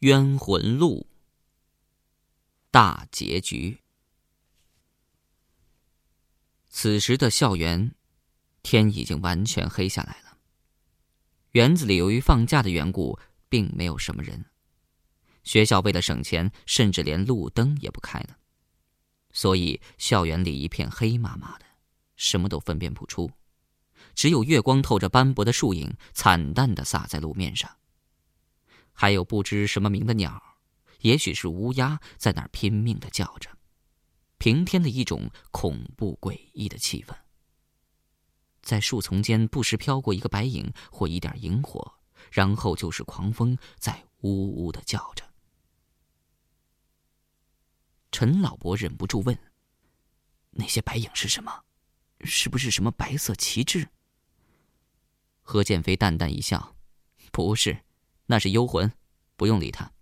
冤魂录大结局。此时的校园，天已经完全黑下来了。园子里由于放假的缘故，并没有什么人。学校为了省钱，甚至连路灯也不开了，所以校园里一片黑麻麻的，什么都分辨不出，只有月光透着斑驳的树影，惨淡的洒在路面上。还有不知什么名的鸟，也许是乌鸦，在那儿拼命的叫着，平添了一种恐怖诡异的气氛。在树丛间不时飘过一个白影或一点萤火，然后就是狂风在呜呜的叫着。陈老伯忍不住问：“那些白影是什么？是不是什么白色旗帜？”何建飞淡淡一笑：“不是。”那是幽魂，不用理他。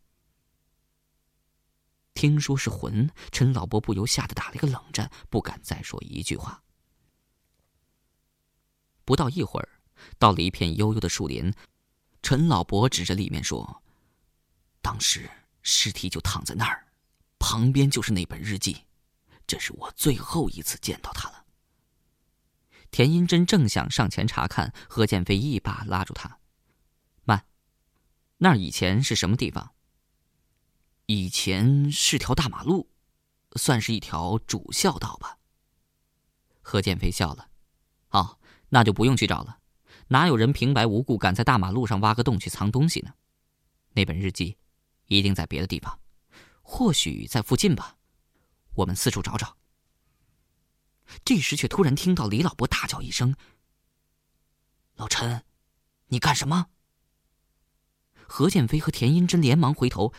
听说是魂，陈老伯不由吓得打了一个冷战，不敢再说一句话。不到一会儿，到了一片幽幽的树林，陈老伯指着里面说：“当时尸体就躺在那儿，旁边就是那本日记，这是我最后一次见到他了。”田英珍正想上前查看，何建飞一把拉住他。那儿以前是什么地方？以前是条大马路，算是一条主校道吧。何建飞笑了，哦，那就不用去找了。哪有人平白无故敢在大马路上挖个洞去藏东西呢？那本日记一定在别的地方，或许在附近吧。我们四处找找。这时却突然听到李老伯大叫一声：“老陈，你干什么？”何建飞和田英珍连忙回头，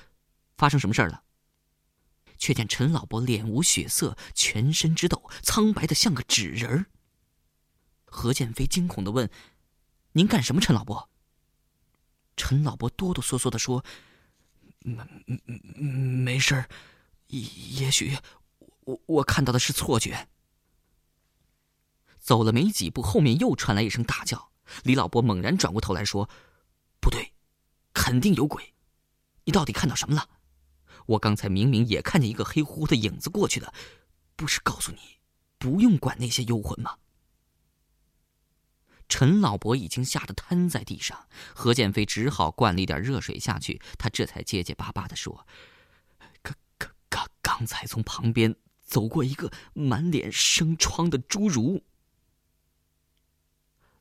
发生什么事了？却见陈老伯脸无血色，全身直抖，苍白的像个纸人。何建飞惊恐的问：“您干什么，陈老伯？”陈老伯哆哆嗦嗦的说：“没没事儿，也许我我看到的是错觉。”走了没几步，后面又传来一声大叫。李老伯猛然转过头来说：“不对。”肯定有鬼，你到底看到什么了？我刚才明明也看见一个黑乎乎的影子过去的，不是告诉你不用管那些幽魂吗？陈老伯已经吓得瘫在地上，何建飞只好灌了一点热水下去，他这才结结巴巴的说：“刚刚刚刚才从旁边走过一个满脸生疮的侏儒。”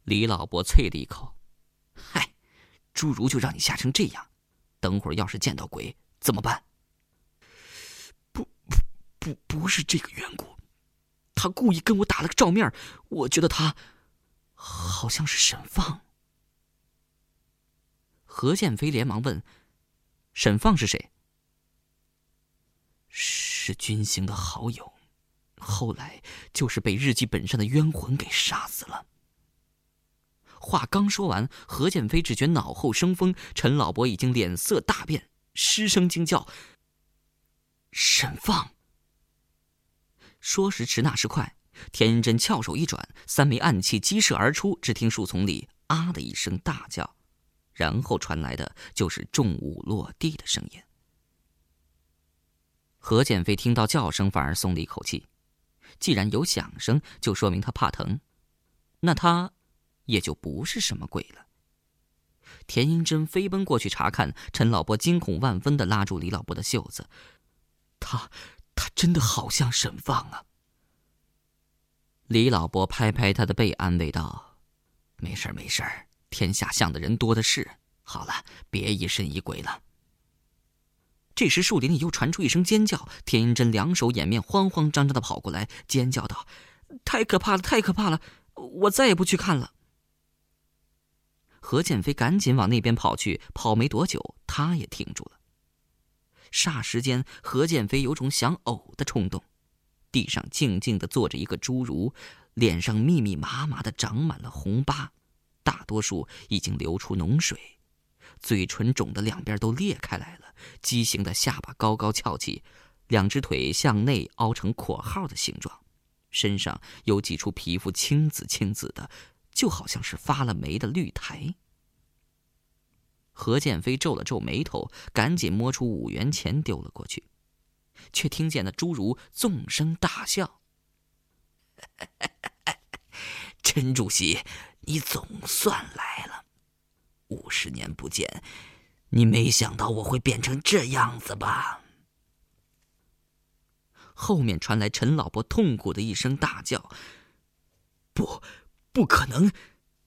李老伯啐了一口。嗨侏儒就让你吓成这样，等会儿要是见到鬼怎么办？不不不，不是这个缘故，他故意跟我打了个照面，我觉得他好像是沈放。何建飞连忙问：“沈放是谁？”是军行的好友，后来就是被日记本上的冤魂给杀死了。话刚说完，何建飞只觉脑后生风，陈老伯已经脸色大变，失声惊叫：“沈放！”说时迟，那时快，田英珍翘手一转，三枚暗器激射而出。只听树丛里“啊”的一声大叫，然后传来的就是重物落地的声音。何建飞听到叫声，反而松了一口气。既然有响声，就说明他怕疼。那他……也就不是什么鬼了。田英珍飞奔过去查看，陈老伯惊恐万分的拉住李老伯的袖子：“他，他真的好像沈放啊！”李老伯拍拍他的背，安慰道：“没事没事天下像的人多的是。好了，别疑神疑鬼了。”这时树林里又传出一声尖叫，田英珍两手掩面，慌慌张张的跑过来，尖叫道：“太可怕了，太可怕了！我再也不去看了。”何建飞赶紧往那边跑去，跑没多久，他也停住了。霎时间，何建飞有种想呕的冲动。地上静静的坐着一个侏儒，脸上密密麻麻的长满了红疤，大多数已经流出脓水，嘴唇肿的两边都裂开来了，畸形的下巴高高翘起，两只腿向内凹成括号的形状，身上有几处皮肤青紫青紫的。就好像是发了霉的绿苔。何建飞皱了皱眉头，赶紧摸出五元钱丢了过去，却听见那侏儒纵声大笑：“ 陈主席，你总算来了！五十年不见，你没想到我会变成这样子吧？”后面传来陈老伯痛苦的一声大叫：“不，不可能！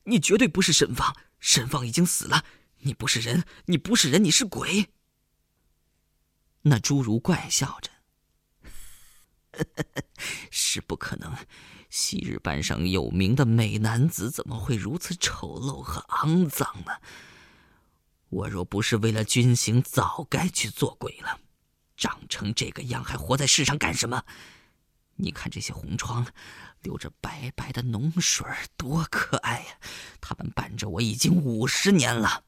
你绝对不是沈放，沈放已经死了。”你不是人，你不是人，你是鬼。那侏儒怪笑着：“ 是不可能，昔日班上有名的美男子怎么会如此丑陋和肮脏呢？我若不是为了军行，早该去做鬼了。长成这个样，还活在世上干什么？你看这些红疮，流着白白的脓水，多可爱呀！他们伴着我已经五十年了。”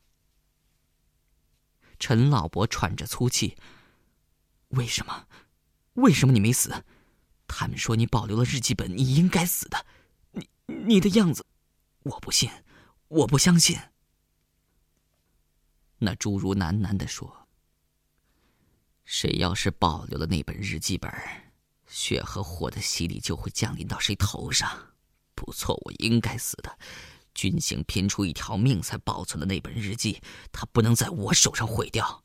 陈老伯喘着粗气：“为什么？为什么你没死？他们说你保留了日记本，你应该死的。你你的样子，我不信，我不相信。”那侏儒喃喃的说：“谁要是保留了那本日记本，血和火的洗礼就会降临到谁头上。不错，我应该死的。”军行拼出一条命才保存的那本日记，他不能在我手上毁掉。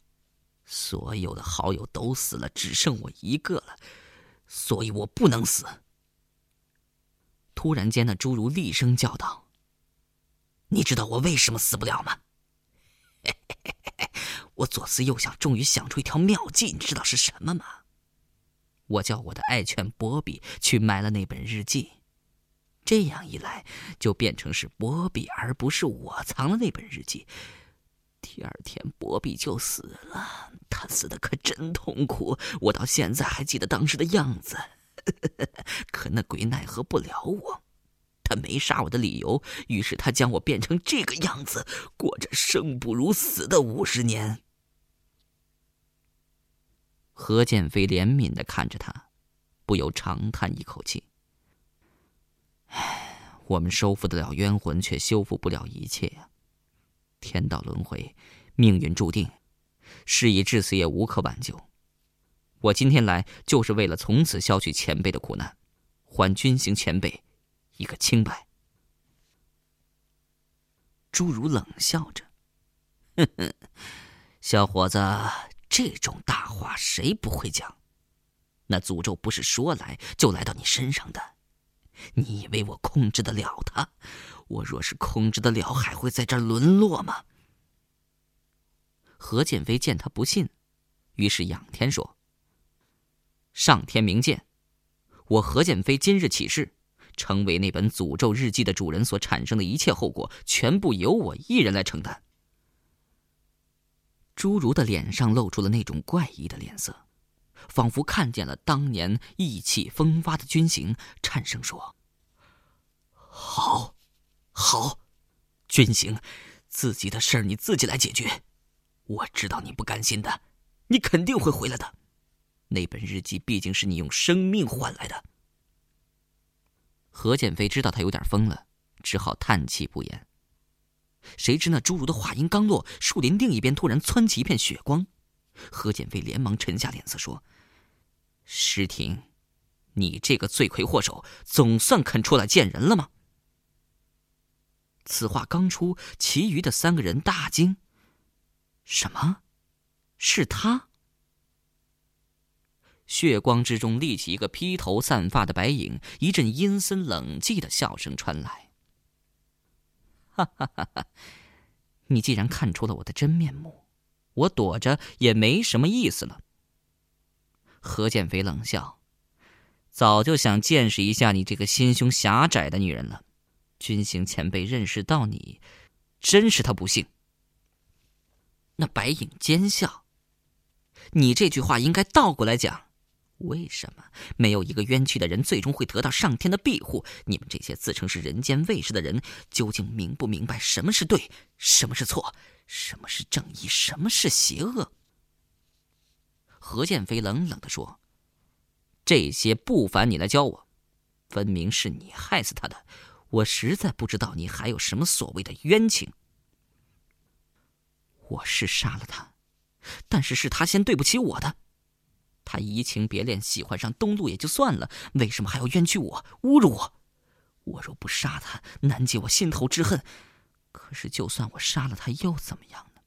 所有的好友都死了，只剩我一个了，所以我不能死。突然间，那侏儒厉声叫道：“你知道我为什么死不了吗？” 我左思右想，终于想出一条妙计，你知道是什么吗？我叫我的爱犬波比去买了那本日记。这样一来，就变成是波比，而不是我藏了那本日记。第二天，波比就死了。他死的可真痛苦，我到现在还记得当时的样子。可那鬼奈何不了我，他没杀我的理由，于是他将我变成这个样子，过着生不如死的五十年。何建飞怜悯的看着他，不由长叹一口气。唉，我们收复得了冤魂，却修复不了一切呀。天道轮回，命运注定，事已至此也无可挽救。我今天来就是为了从此消去前辈的苦难，还军行前辈一个清白。侏儒冷笑着：“哼哼，小伙子，这种大话谁不会讲？那诅咒不是说来就来到你身上的。”你以为我控制得了他？我若是控制得了，还会在这儿沦落吗？何建飞见他不信，于是仰天说：“上天明鉴，我何建飞今日起誓，成为那本诅咒日记的主人所产生的一切后果，全部由我一人来承担。”侏儒的脸上露出了那种怪异的脸色。仿佛看见了当年意气风发的军行，颤声说：“好，好，军行，自己的事儿你自己来解决。我知道你不甘心的，你肯定会回来的。那本日记毕竟是你用生命换来的。”何建飞知道他有点疯了，只好叹气不言。谁知那侏儒的话音刚落，树林另一边突然窜起一片血光。何建飞连忙沉下脸色说：“诗婷，你这个罪魁祸首，总算肯出来见人了吗？”此话刚出，其余的三个人大惊：“什么？是他？”血光之中立起一个披头散发的白影，一阵阴森冷寂的笑声传来：“哈哈哈哈！你既然看出了我的真面目。”我躲着也没什么意思了。何建飞冷笑：“早就想见识一下你这个心胸狭窄的女人了。军行前辈认识到你，真是他不幸。”那白影奸笑：“你这句话应该倒过来讲。为什么没有一个冤屈的人最终会得到上天的庇护？你们这些自称是人间卫士的人，究竟明不明白什么是对，什么是错？”什么是正义？什么是邪恶？何建飞冷冷的说：“这些不烦你来教我，分明是你害死他的。我实在不知道你还有什么所谓的冤情。我是杀了他，但是是他先对不起我的。他移情别恋，喜欢上东路也就算了，为什么还要冤屈我、侮辱我？我若不杀他，难解我心头之恨。可是，就算我杀了他，又怎么样呢？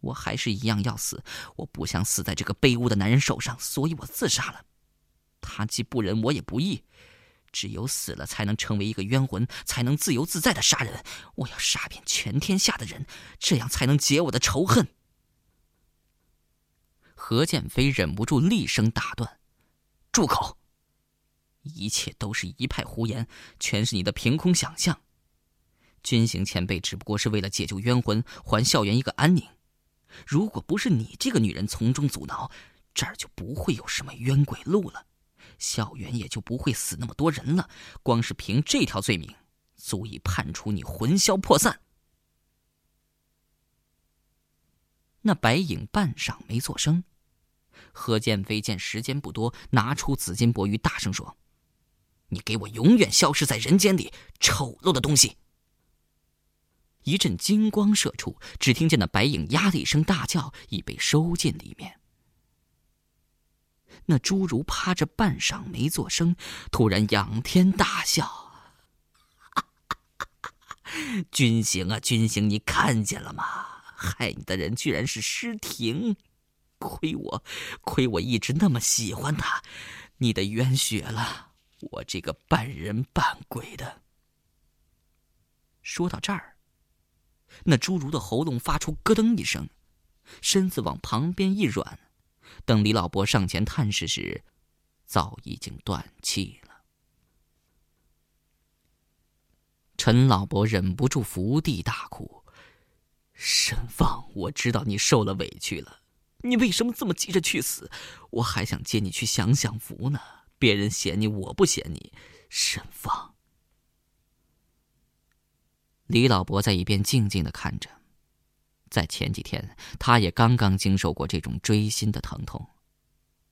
我还是一样要死。我不想死在这个卑污的男人手上，所以我自杀了。他既不仁，我也不义。只有死了，才能成为一个冤魂，才能自由自在的杀人。我要杀遍全天下的人，这样才能解我的仇恨。何建飞忍不住厉声打断：“住口！一切都是一派胡言，全是你的凭空想象。军行前辈只不过是为了解救冤魂，还校园一个安宁。如果不是你这个女人从中阻挠，这儿就不会有什么冤鬼路了，校园也就不会死那么多人了。光是凭这条罪名，足以判处你魂消魄散。”那白影半晌没作声。何建飞见时间不多，拿出紫金钵盂，大声说：“你给我永远消失在人间里，丑陋的东西！”一阵金光射出，只听见那白影呀的一声大叫，已被收进里面。那侏儒趴着半晌没作声，突然仰天大笑：“ 君行啊，君行，你看见了吗？害你的人居然是诗婷！”亏我，亏我一直那么喜欢他，你的冤血了，我这个半人半鬼的。说到这儿，那侏儒的喉咙发出咯噔一声，身子往旁边一软，等李老伯上前探视时，早已经断气了。陈老伯忍不住伏地大哭：“沈放，我知道你受了委屈了。”你为什么这么急着去死？我还想接你去享享福呢。别人嫌你，我不嫌你。沈放。李老伯在一边静静的看着。在前几天，他也刚刚经受过这种锥心的疼痛。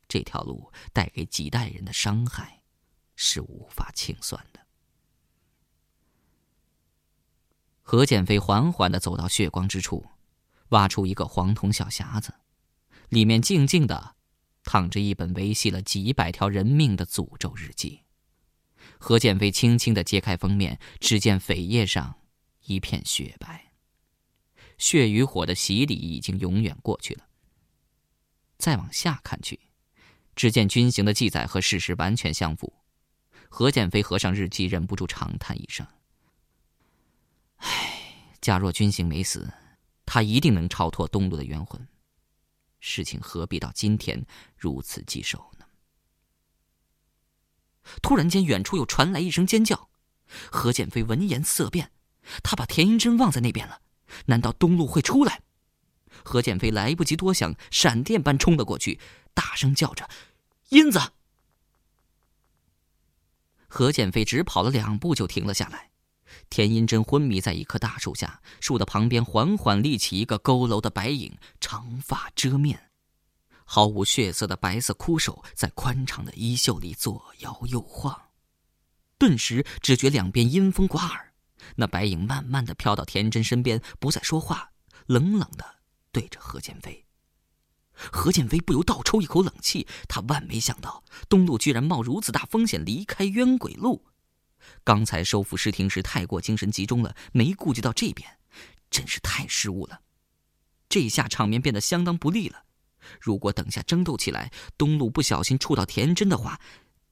这条路带给几代人的伤害，是无法清算的。何建飞缓缓的走到血光之处，挖出一个黄铜小匣子。里面静静的，躺着一本维系了几百条人命的诅咒日记。何建飞轻轻的揭开封面，只见扉页上一片雪白。血与火的洗礼已经永远过去了。再往下看去，只见军行的记载和事实完全相符。何建飞合上日记，忍不住长叹一声：“唉，假若军行没死，他一定能超脱东路的冤魂。”事情何必到今天如此棘手呢？突然间，远处又传来一声尖叫。何建飞闻言色变，他把田英珍忘在那边了。难道东路会出来？何建飞来不及多想，闪电般冲了过去，大声叫着：“英子！”何建飞只跑了两步就停了下来。田英珍昏迷在一棵大树下，树的旁边缓缓立起一个佝偻的白影，长发遮面，毫无血色的白色枯手在宽敞的衣袖里左摇右晃。顿时，只觉两边阴风刮耳，那白影慢慢的飘到田真身边，不再说话，冷冷的对着何建飞。何建飞不由倒抽一口冷气，他万没想到东路居然冒如此大风险离开冤鬼路。刚才收复诗亭时太过精神集中了，没顾及到这边，真是太失误了。这下场面变得相当不利了。如果等下争斗起来，东路不小心触到田真的话，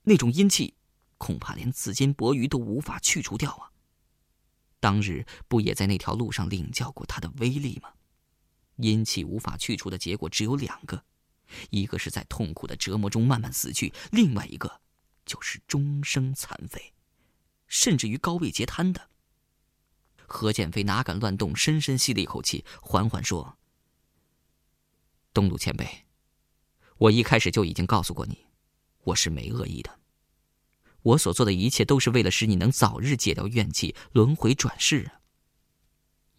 那种阴气，恐怕连紫金博鱼都无法去除掉啊。当日不也在那条路上领教过他的威力吗？阴气无法去除的结果只有两个，一个是在痛苦的折磨中慢慢死去，另外一个就是终生残废。甚至于高位截瘫的。何建飞哪敢乱动？深深吸了一口气，缓缓说：“东路前辈，我一开始就已经告诉过你，我是没恶意的。我所做的一切都是为了使你能早日解掉怨气，轮回转世啊。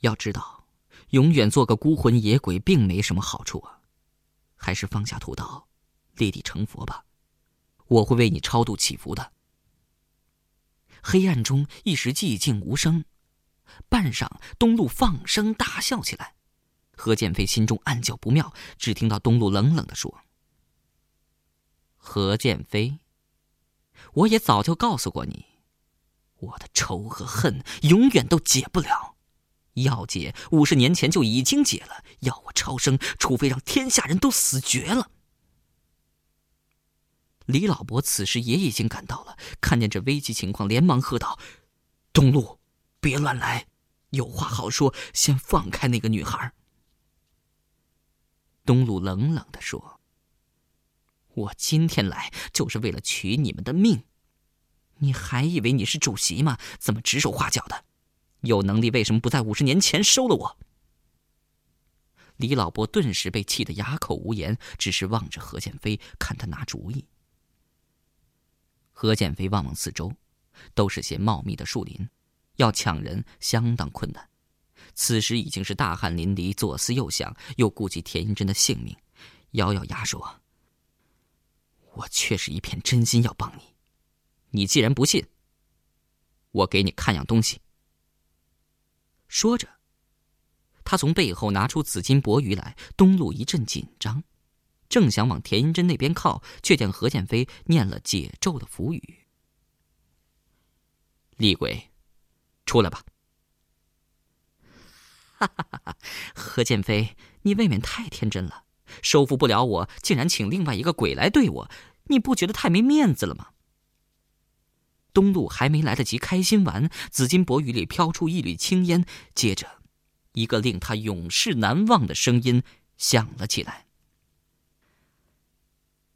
要知道，永远做个孤魂野鬼并没什么好处啊，还是放下屠刀，立地成佛吧。我会为你超度祈福的。”黑暗中一时寂静无声，半晌，东路放声大笑起来。何建飞心中暗叫不妙，只听到东路冷冷的说：“何建飞，我也早就告诉过你，我的仇和恨永远都解不了。要解，五十年前就已经解了；要我超生，除非让天下人都死绝了。”李老伯此时也已经赶到了，看见这危急情况，连忙喝道：“东路，别乱来，有话好说，先放开那个女孩。”东路冷冷的说：“我今天来就是为了取你们的命，你还以为你是主席吗？怎么指手画脚的？有能力为什么不在五十年前收了我？”李老伯顿时被气得哑口无言，只是望着何建飞，看他拿主意。何建飞望望四周，都是些茂密的树林，要抢人相当困难。此时已经是大汗淋漓，左思右想，又顾及田英珍的性命，咬咬牙说：“我却是一片真心要帮你。你既然不信，我给你看样东西。”说着，他从背后拿出紫金钵盂来。东路一阵紧张，正想往田英珍那边靠，却见何剑飞念了解咒的符语：“厉鬼，出来吧。”哈哈哈！哈何建飞，你未免太天真了，收服不了我，竟然请另外一个鬼来对我，你不觉得太没面子了吗？东路还没来得及开心完，紫金钵盂里飘出一缕青烟，接着，一个令他永世难忘的声音响了起来：“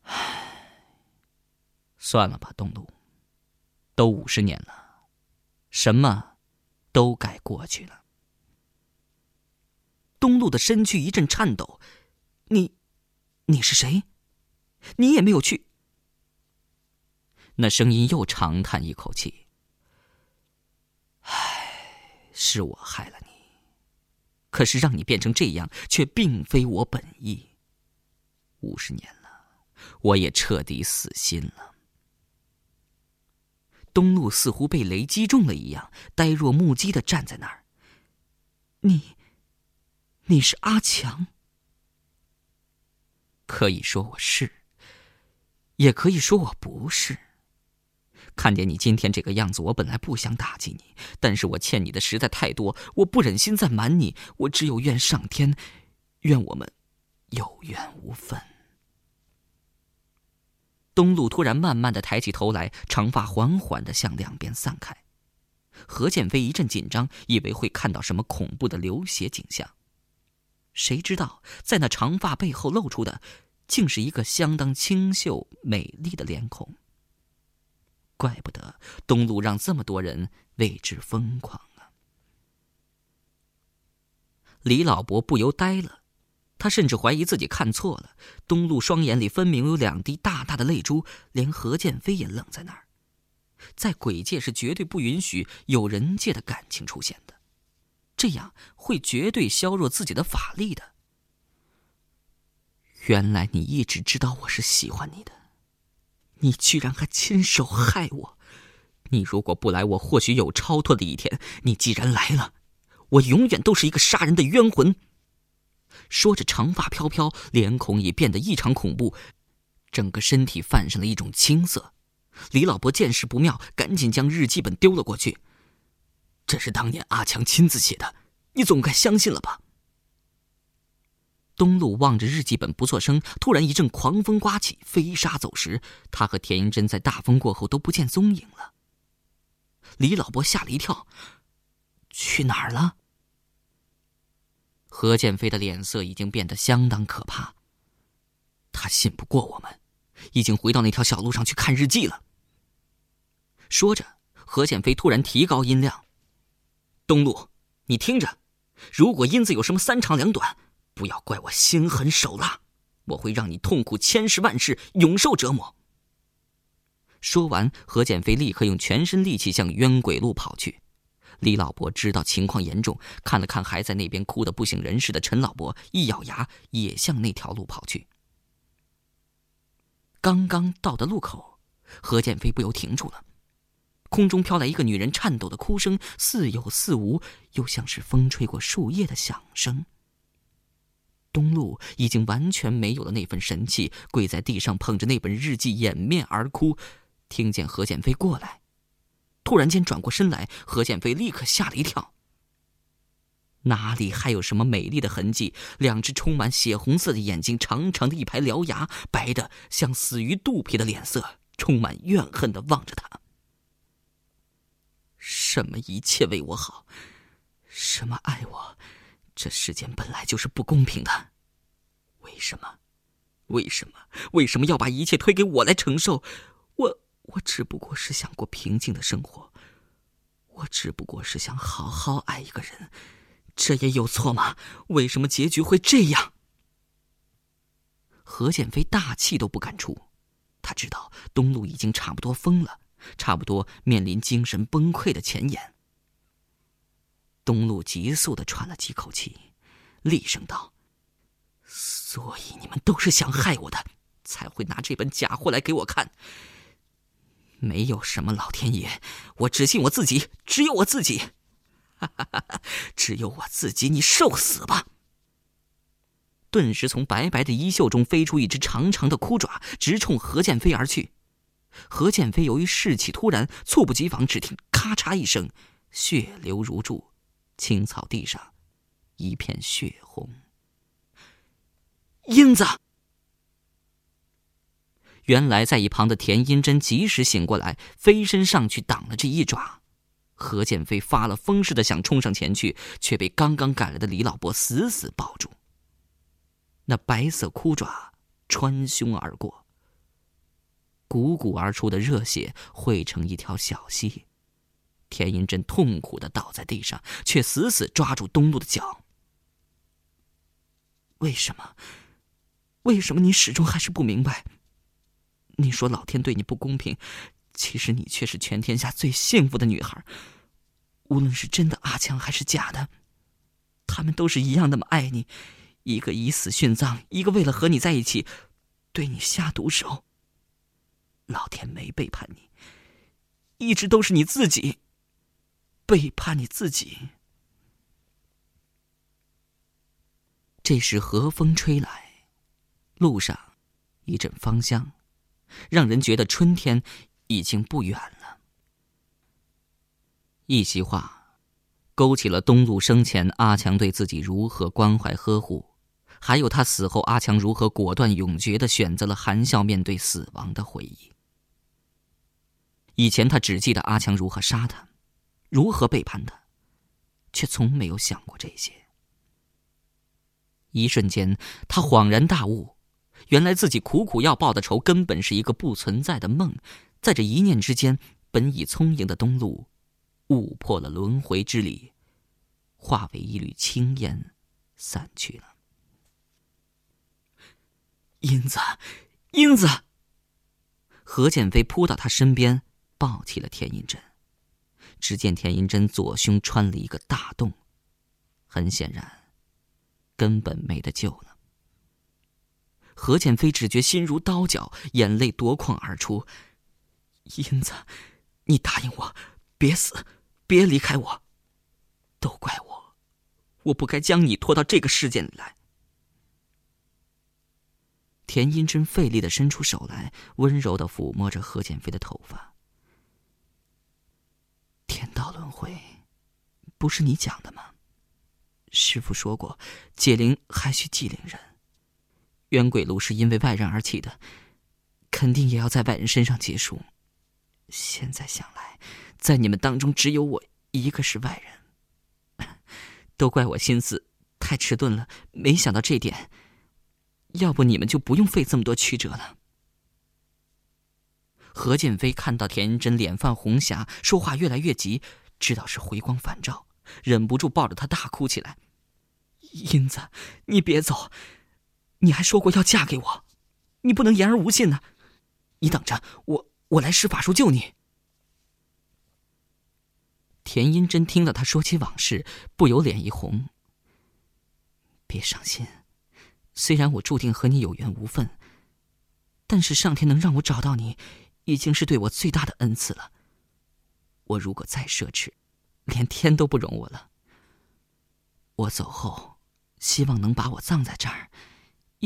唉，算了吧，东路，都五十年了，什么都该过去了。”东路的身躯一阵颤抖，你，你是谁？你也没有去。那声音又长叹一口气：“唉，是我害了你，可是让你变成这样，却并非我本意。五十年了，我也彻底死心了。”东路似乎被雷击中了一样，呆若木鸡的站在那儿。你。你是阿强，可以说我是，也可以说我不是。看见你今天这个样子，我本来不想打击你，但是我欠你的实在太多，我不忍心再瞒你，我只有怨上天，怨我们有缘无分。东路突然慢慢的抬起头来，长发缓缓的向两边散开。何建飞一阵紧张，以为会看到什么恐怖的流血景象。谁知道，在那长发背后露出的，竟是一个相当清秀美丽的脸孔。怪不得东路让这么多人为之疯狂啊！李老伯不由呆了，他甚至怀疑自己看错了。东陆双眼里分明有两滴大大的泪珠，连何建飞也愣在那儿。在鬼界是绝对不允许有人界的感情出现的。这样会绝对削弱自己的法力的。原来你一直知道我是喜欢你的，你居然还亲手害我！你如果不来，我或许有超脱的一天。你既然来了，我永远都是一个杀人的冤魂。说着，长发飘飘，脸孔也变得异常恐怖，整个身体泛上了一种青色。李老伯见势不妙，赶紧将日记本丢了过去。这是当年阿强亲自写的，你总该相信了吧？东路望着日记本不作声，突然一阵狂风刮起，飞沙走石。他和田英珍在大风过后都不见踪影了。李老伯吓了一跳，去哪儿了？何建飞的脸色已经变得相当可怕。他信不过我们，已经回到那条小路上去看日记了。说着，何建飞突然提高音量。东路，你听着，如果英子有什么三长两短，不要怪我心狠手辣，我会让你痛苦千世万世，永受折磨。说完，何建飞立刻用全身力气向冤鬼路跑去。李老伯知道情况严重，看了看还在那边哭得不省人事的陈老伯，一咬牙，也向那条路跑去。刚刚到的路口，何建飞不由停住了。空中飘来一个女人颤抖的哭声，似有似无，又像是风吹过树叶的响声。东路已经完全没有了那份神气，跪在地上捧着那本日记掩面而哭。听见何建飞过来，突然间转过身来，何建飞立刻吓了一跳。哪里还有什么美丽的痕迹？两只充满血红色的眼睛，长长的一排獠牙，白的像死鱼肚皮的脸色，充满怨恨的望着他。什么一切为我好？什么爱我？这世间本来就是不公平的。为什么？为什么？为什么要把一切推给我来承受？我我只不过是想过平静的生活，我只不过是想好好爱一个人。这也有错吗？为什么结局会这样？何建飞大气都不敢出，他知道东路已经差不多疯了，差不多面临精神崩溃的前沿。东路急速的喘了几口气，厉声道：“所以你们都是想害我的，才会拿这本假货来给我看。没有什么老天爷，我只信我自己，只有我自己。”哈哈哈！只有我自己，你受死吧！顿时，从白白的衣袖中飞出一只长长的枯爪，直冲何建飞而去。何建飞由于士气突然，猝不及防，只听咔嚓一声，血流如注，青草地上一片血红。英子，原来在一旁的田英珍及时醒过来，飞身上去挡了这一爪。何建飞发了疯似的想冲上前去，却被刚刚赶来的李老伯死死抱住。那白色枯爪穿胸而过，汩汩而出的热血汇成一条小溪。田英珍痛苦的倒在地上，却死死抓住东路的脚。为什么？为什么你始终还是不明白？你说老天对你不公平。其实你却是全天下最幸福的女孩，无论是真的阿强还是假的，他们都是一样那么爱你，一个以死殉葬，一个为了和你在一起，对你下毒手。老天没背叛你，一直都是你自己背叛你自己。这时和风吹来，路上一阵芳香，让人觉得春天。已经不远了。一席话，勾起了东路生前阿强对自己如何关怀呵护，还有他死后阿强如何果断永决的选择了含笑面对死亡的回忆。以前他只记得阿强如何杀他，如何背叛他，却从没有想过这些。一瞬间，他恍然大悟，原来自己苦苦要报的仇，根本是一个不存在的梦。在这一念之间，本已聪颖的东路，悟破了轮回之理，化为一缕青烟，散去了。英子，英子。何建飞扑到他身边，抱起了田银珍。只见田银珍左胸穿了一个大洞，很显然，根本没得救了。何剑飞只觉心如刀绞，眼泪夺眶而出。英子，你答应我，别死，别离开我。都怪我，我不该将你拖到这个世界里来。田英珍费力的伸出手来，温柔的抚摸着何建飞的头发。天道轮回，不是你讲的吗？师傅说过，解铃还需系铃人。冤鬼炉是因为外人而起的，肯定也要在外人身上结束。现在想来，在你们当中只有我一个是外人，都怪我心思太迟钝了，没想到这点。要不你们就不用费这么多曲折了。何建飞看到田真脸泛红霞，说话越来越急，知道是回光返照，忍不住抱着她大哭起来：“英子，你别走，你还说过要嫁给我，你不能言而无信呢。你等着我。”我来施法术救你。田英真听了他说起往事，不由脸一红。别伤心，虽然我注定和你有缘无分，但是上天能让我找到你，已经是对我最大的恩赐了。我如果再奢侈，连天都不容我了。我走后，希望能把我葬在这儿，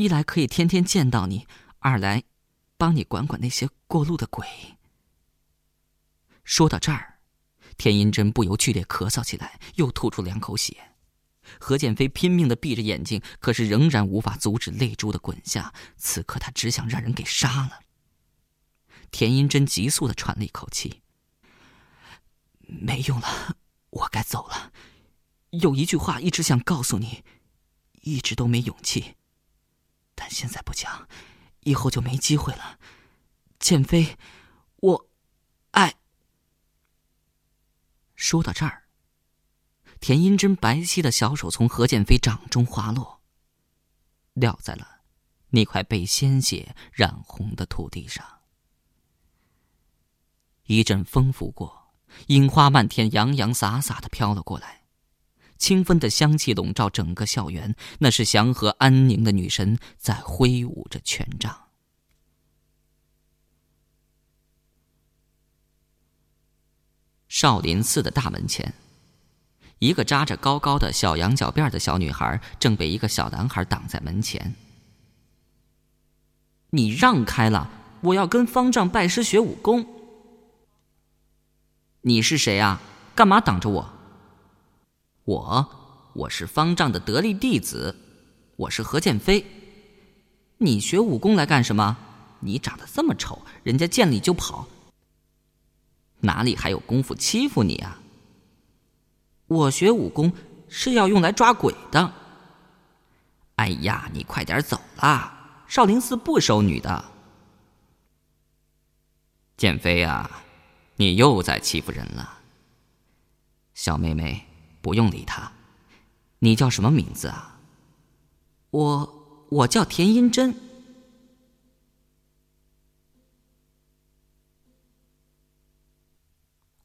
一来可以天天见到你，二来帮你管管那些过路的鬼。说到这儿，田银珍不由剧烈咳嗽起来，又吐出两口血。何建飞拼命的闭着眼睛，可是仍然无法阻止泪珠的滚下。此刻他只想让人给杀了。田银珍急速的喘了一口气，没用了，我该走了。有一句话一直想告诉你，一直都没勇气。但现在不讲，以后就没机会了。建飞，我爱。说到这儿。田英珍白皙的小手从何建飞掌中滑落，撂在了那块被鲜血染红的土地上。一阵风拂过，樱花漫天，洋洋洒洒的飘了过来，清芬的香气笼罩整个校园。那是祥和安宁的女神在挥舞着权杖。少林寺的大门前。一个扎着高高的小羊角辫的小女孩，正被一个小男孩挡在门前。你让开了，我要跟方丈拜师学武功。你是谁啊？干嘛挡着我？我，我是方丈的得力弟子，我是何剑飞。你学武功来干什么？你长得这么丑，人家见你就跑，哪里还有功夫欺负你啊？我学武功是要用来抓鬼的。哎呀，你快点走啦！少林寺不收女的。剑飞啊，你又在欺负人了。小妹妹，不用理他。你叫什么名字啊？我我叫田英珍。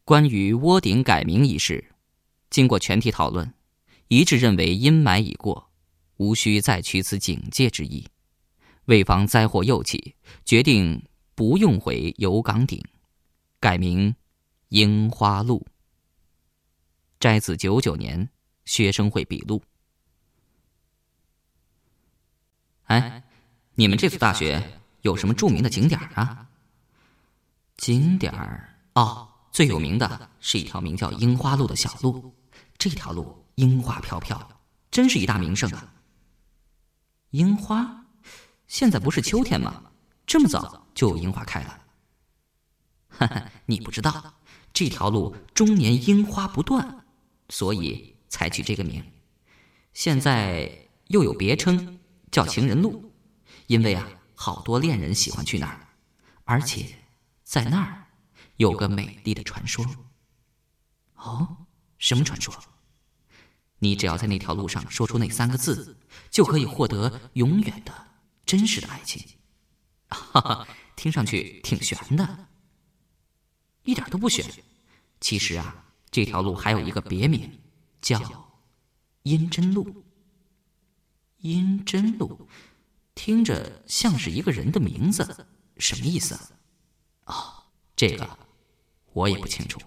关于窝顶改名一事。经过全体讨论，一致认为阴霾已过，无需再取此警戒之意。为防灾祸又起，决定不用回油岗顶，改名樱花路。摘自九九年学生会笔录。哎，你们这所大学有什么著名的景点啊？景点儿哦，最有名的是一条名叫樱花路的小路。这条路樱花飘飘，真是一大名胜啊！樱花，现在不是秋天吗？这么早就有樱花开了？哈哈，你不知道，这条路终年樱花不断，所以才取这个名。现在又有别称叫情人路，因为啊，好多恋人喜欢去那儿，而且在那儿有个美丽的传说。哦。什么传说？你只要在那条路上说出那三个字，就可以获得永远的、真实的爱情。哈哈，听上去挺玄的，一点都不玄。其实啊，这条路还有一个别名，叫阴真路。阴真路，听着像是一个人的名字，什么意思？哦，这个我也不清楚。